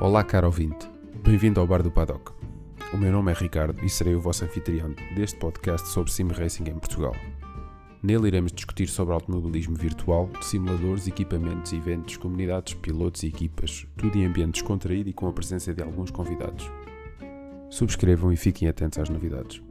Olá, caro ouvinte. Bem-vindo ao Bar do Paddock. O meu nome é Ricardo e serei o vosso anfitrião deste podcast sobre sim racing em Portugal. Nele iremos discutir sobre automobilismo virtual, simuladores, equipamentos, eventos, comunidades, pilotos e equipas, tudo em ambiente descontraído e com a presença de alguns convidados. Subscrevam e fiquem atentos às novidades.